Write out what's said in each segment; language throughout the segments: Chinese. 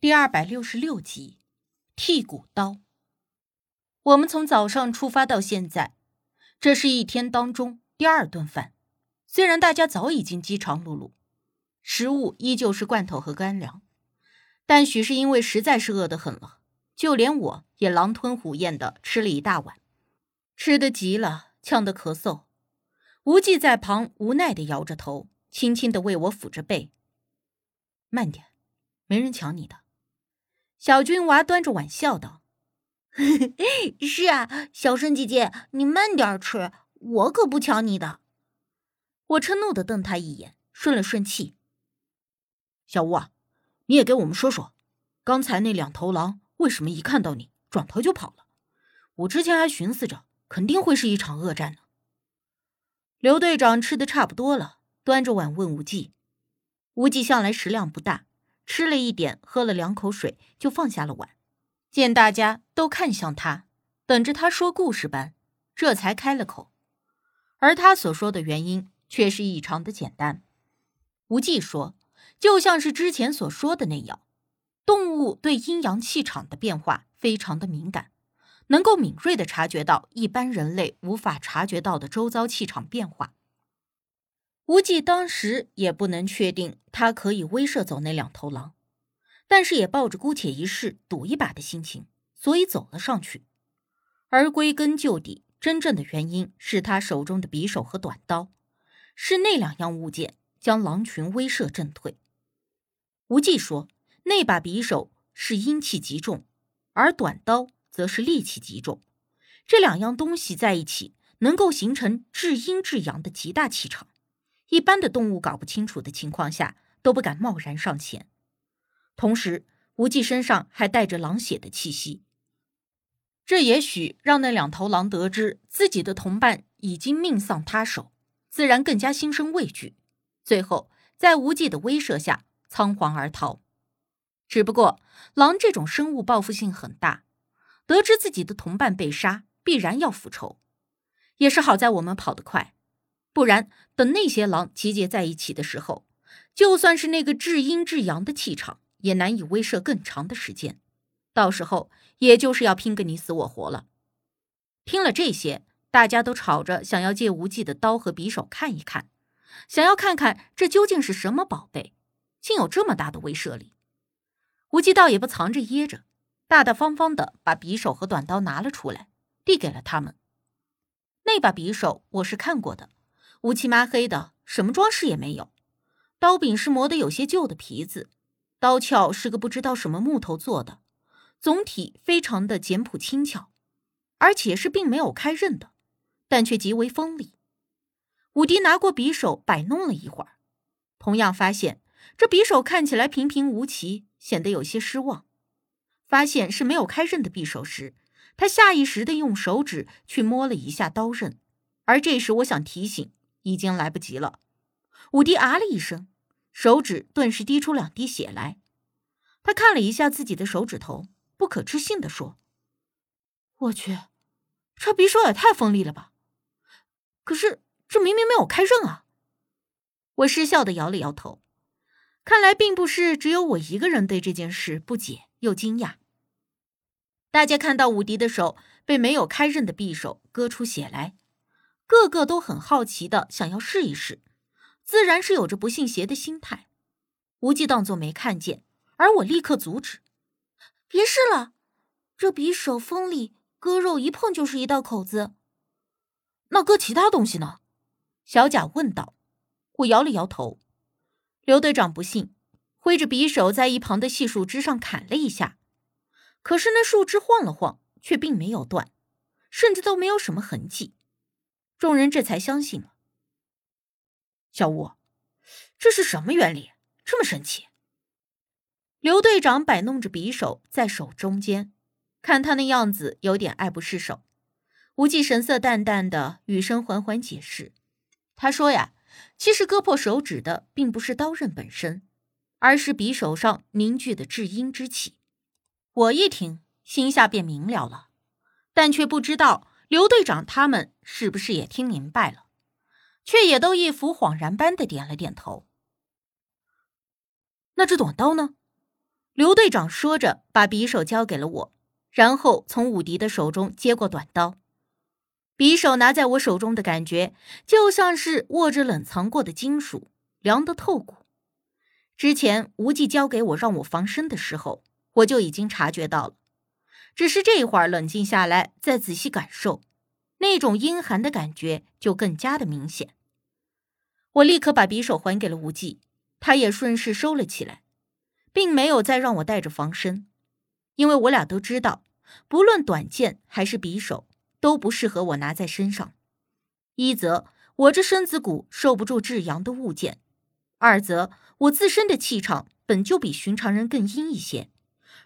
第二百六十六集，剔骨刀。我们从早上出发到现在，这是一天当中第二顿饭。虽然大家早已经饥肠辘辘，食物依旧是罐头和干粮，但许是因为实在是饿得很了，就连我也狼吞虎咽的吃了一大碗，吃得急了，呛得咳嗽。无忌在旁无奈的摇着头，轻轻的为我抚着背：“慢点，没人抢你的。”小军娃端着碗笑道：“ 是啊，小生姐姐，你慢点吃，我可不抢你的。”我嗔怒的瞪他一眼，顺了顺气：“小吴啊，你也给我们说说，刚才那两头狼为什么一看到你转头就跑了？我之前还寻思着，肯定会是一场恶战呢。”刘队长吃的差不多了，端着碗问无忌：“无忌向来食量不大。”吃了一点，喝了两口水，就放下了碗。见大家都看向他，等着他说故事般，这才开了口。而他所说的原因却是异常的简单。无忌说：“就像是之前所说的那样，动物对阴阳气场的变化非常的敏感，能够敏锐的察觉到一般人类无法察觉到的周遭气场变化。”无忌当时也不能确定他可以威慑走那两头狼，但是也抱着姑且一试、赌一把的心情，所以走了上去。而归根究底，真正的原因是他手中的匕首和短刀，是那两样物件将狼群威慑震退。无忌说，那把匕首是阴气极重，而短刀则是戾气极重，这两样东西在一起，能够形成至阴至阳的极大气场。一般的动物搞不清楚的情况下，都不敢贸然上前。同时，无忌身上还带着狼血的气息，这也许让那两头狼得知自己的同伴已经命丧他手，自然更加心生畏惧。最后，在无忌的威慑下，仓皇而逃。只不过，狼这种生物报复性很大，得知自己的同伴被杀，必然要复仇。也是好在我们跑得快。不然，等那些狼集结在一起的时候，就算是那个至阴至阳的气场，也难以威慑更长的时间。到时候，也就是要拼个你死我活了。听了这些，大家都吵着想要借无忌的刀和匕首看一看，想要看看这究竟是什么宝贝，竟有这么大的威慑力。无忌倒也不藏着掖着，大大方方的把匕首和短刀拿了出来，递给了他们。那把匕首我是看过的。乌漆麻黑的，什么装饰也没有。刀柄是磨得有些旧的皮子，刀鞘是个不知道什么木头做的，总体非常的简朴轻巧，而且是并没有开刃的，但却极为锋利。武迪拿过匕首摆弄了一会儿，同样发现这匕首看起来平平无奇，显得有些失望。发现是没有开刃的匕首时，他下意识的用手指去摸了一下刀刃，而这时我想提醒。已经来不及了，武迪啊了一声，手指顿时滴出两滴血来。他看了一下自己的手指头，不可置信的说：“我去，这匕首也太锋利了吧！可是这明明没有开刃啊！”我失笑的摇了摇头，看来并不是只有我一个人对这件事不解又惊讶。大家看到武迪的手被没有开刃的匕首割出血来。个个都很好奇的想要试一试，自然是有着不信邪的心态。无忌当作没看见，而我立刻阻止：“别试了，这匕首锋利，割肉一碰就是一道口子。那割其他东西呢？”小贾问道。我摇了摇头。刘队长不信，挥着匕首在一旁的细树枝上砍了一下，可是那树枝晃了晃，却并没有断，甚至都没有什么痕迹。众人这才相信了。小吴，这是什么原理？这么神奇？刘队长摆弄着匕首在手中间，看他那样子，有点爱不释手。无忌神色淡淡的，语声缓缓解释：“他说呀，其实割破手指的并不是刀刃本身，而是匕首上凝聚的至阴之气。”我一听，心下便明了了，但却不知道。刘队长他们是不是也听明白了？却也都一副恍然般的点了点头。那这短刀呢？刘队长说着，把匕首交给了我，然后从武迪的手中接过短刀。匕首拿在我手中的感觉，就像是握着冷藏过的金属，凉得透骨。之前无忌交给我让我防身的时候，我就已经察觉到了，只是这会儿冷静下来，再仔细感受，那种阴寒的感觉就更加的明显。我立刻把匕首还给了无忌，他也顺势收了起来。并没有再让我带着防身，因为我俩都知道，不论短剑还是匕首，都不适合我拿在身上。一则我这身子骨受不住至阳的物件，二则我自身的气场本就比寻常人更阴一些，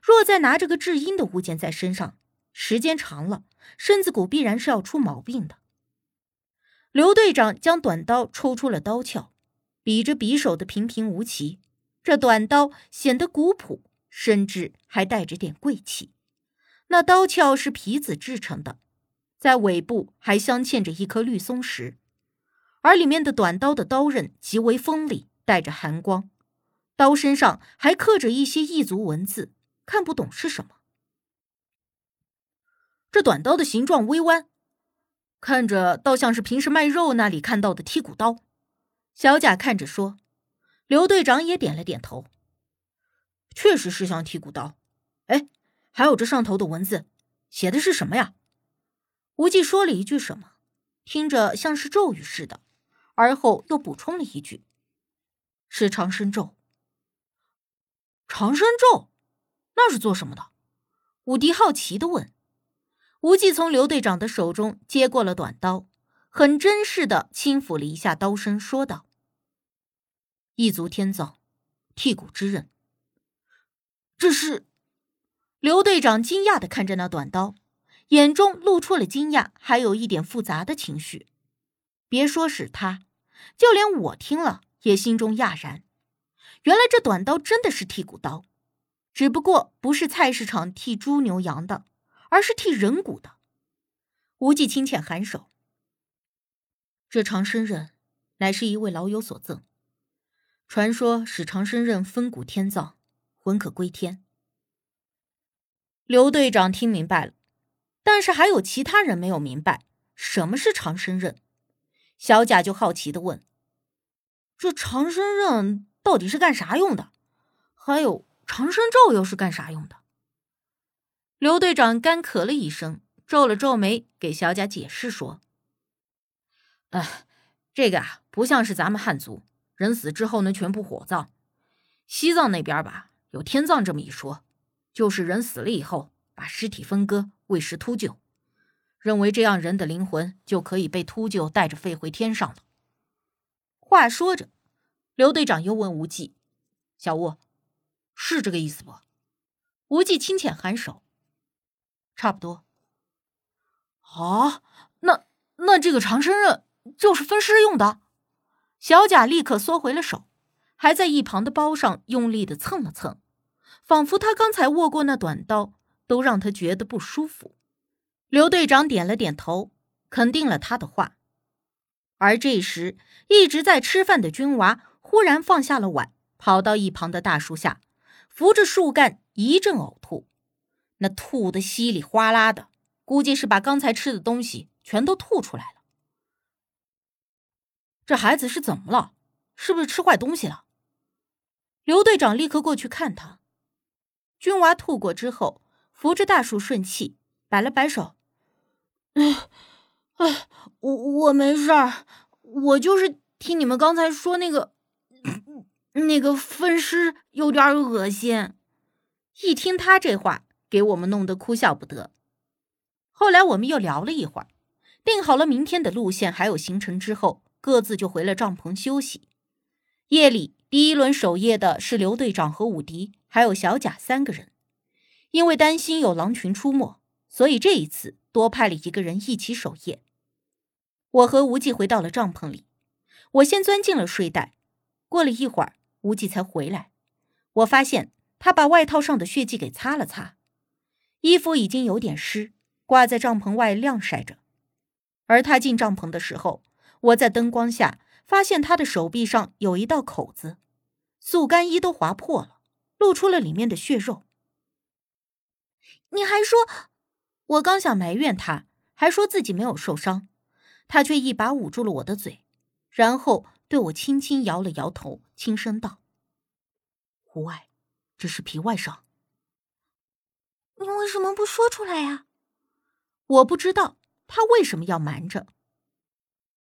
若再拿着个至阴的物件在身上，时间长了，身子骨必然是要出毛病的。刘队长将短刀抽出了刀鞘，比着匕首的平平无奇。这短刀显得古朴，甚至还带着点贵气。那刀鞘是皮子制成的，在尾部还镶嵌着一颗绿松石，而里面的短刀的刀刃极为锋利，带着寒光。刀身上还刻着一些异族文字，看不懂是什么。这短刀的形状微弯，看着倒像是平时卖肉那里看到的剔骨刀。小贾看着说。刘队长也点了点头，确实是像剔骨刀。哎，还有这上头的文字，写的是什么呀？无忌说了一句什么，听着像是咒语似的，而后又补充了一句：“是长生咒。”长生咒，那是做什么的？武迪好奇的问。无忌从刘队长的手中接过了短刀，很珍视的轻抚了一下刀身，说道。异族天造，剔骨之刃。这是刘队长惊讶的看着那短刀，眼中露出了惊讶，还有一点复杂的情绪。别说是他，就连我听了也心中讶然。原来这短刀真的是剔骨刀，只不过不是菜市场剔猪牛羊的，而是剔人骨的。无忌轻浅颔首，这长生刃乃是一位老友所赠。传说使长生刃分骨天葬，魂可归天。刘队长听明白了，但是还有其他人没有明白什么是长生刃。小贾就好奇的问：“这长生刃到底是干啥用的？还有长生咒又是干啥用的？”刘队长干咳了一声，皱了皱眉，给小贾解释说：“哎，这个啊，不像是咱们汉族。”人死之后呢，全部火葬。西藏那边吧，有天葬这么一说，就是人死了以后，把尸体分割喂食秃鹫，认为这样人的灵魂就可以被秃鹫带着飞回天上了。话说着，刘队长又问无忌：“小吴，是这个意思不？”无忌轻浅颔首：“差不多。”啊，那那这个长生刃就是分尸用的？小贾立刻缩回了手，还在一旁的包上用力的蹭了蹭，仿佛他刚才握过那短刀都让他觉得不舒服。刘队长点了点头，肯定了他的话。而这时，一直在吃饭的军娃忽然放下了碗，跑到一旁的大树下，扶着树干一阵呕吐，那吐的稀里哗啦的，估计是把刚才吃的东西全都吐出来了。这孩子是怎么了？是不是吃坏东西了？刘队长立刻过去看他。军娃吐过之后，扶着大树顺气，摆了摆手：“哎，哎，我我没事儿，我就是听你们刚才说那个那个分尸有点恶心。”一听他这话，给我们弄得哭笑不得。后来我们又聊了一会儿，定好了明天的路线还有行程之后。各自就回了帐篷休息。夜里，第一轮守夜的是刘队长和武迪，还有小贾三个人。因为担心有狼群出没，所以这一次多派了一个人一起守夜。我和无忌回到了帐篷里，我先钻进了睡袋。过了一会儿，无忌才回来。我发现他把外套上的血迹给擦了擦，衣服已经有点湿，挂在帐篷外晾晒着。而他进帐篷的时候。我在灯光下发现他的手臂上有一道口子，速干衣都划破了，露出了里面的血肉。你还说，我刚想埋怨他，还说自己没有受伤，他却一把捂住了我的嘴，然后对我轻轻摇了摇头，轻声道：“无碍，只是皮外伤。”你为什么不说出来呀？我不知道他为什么要瞒着。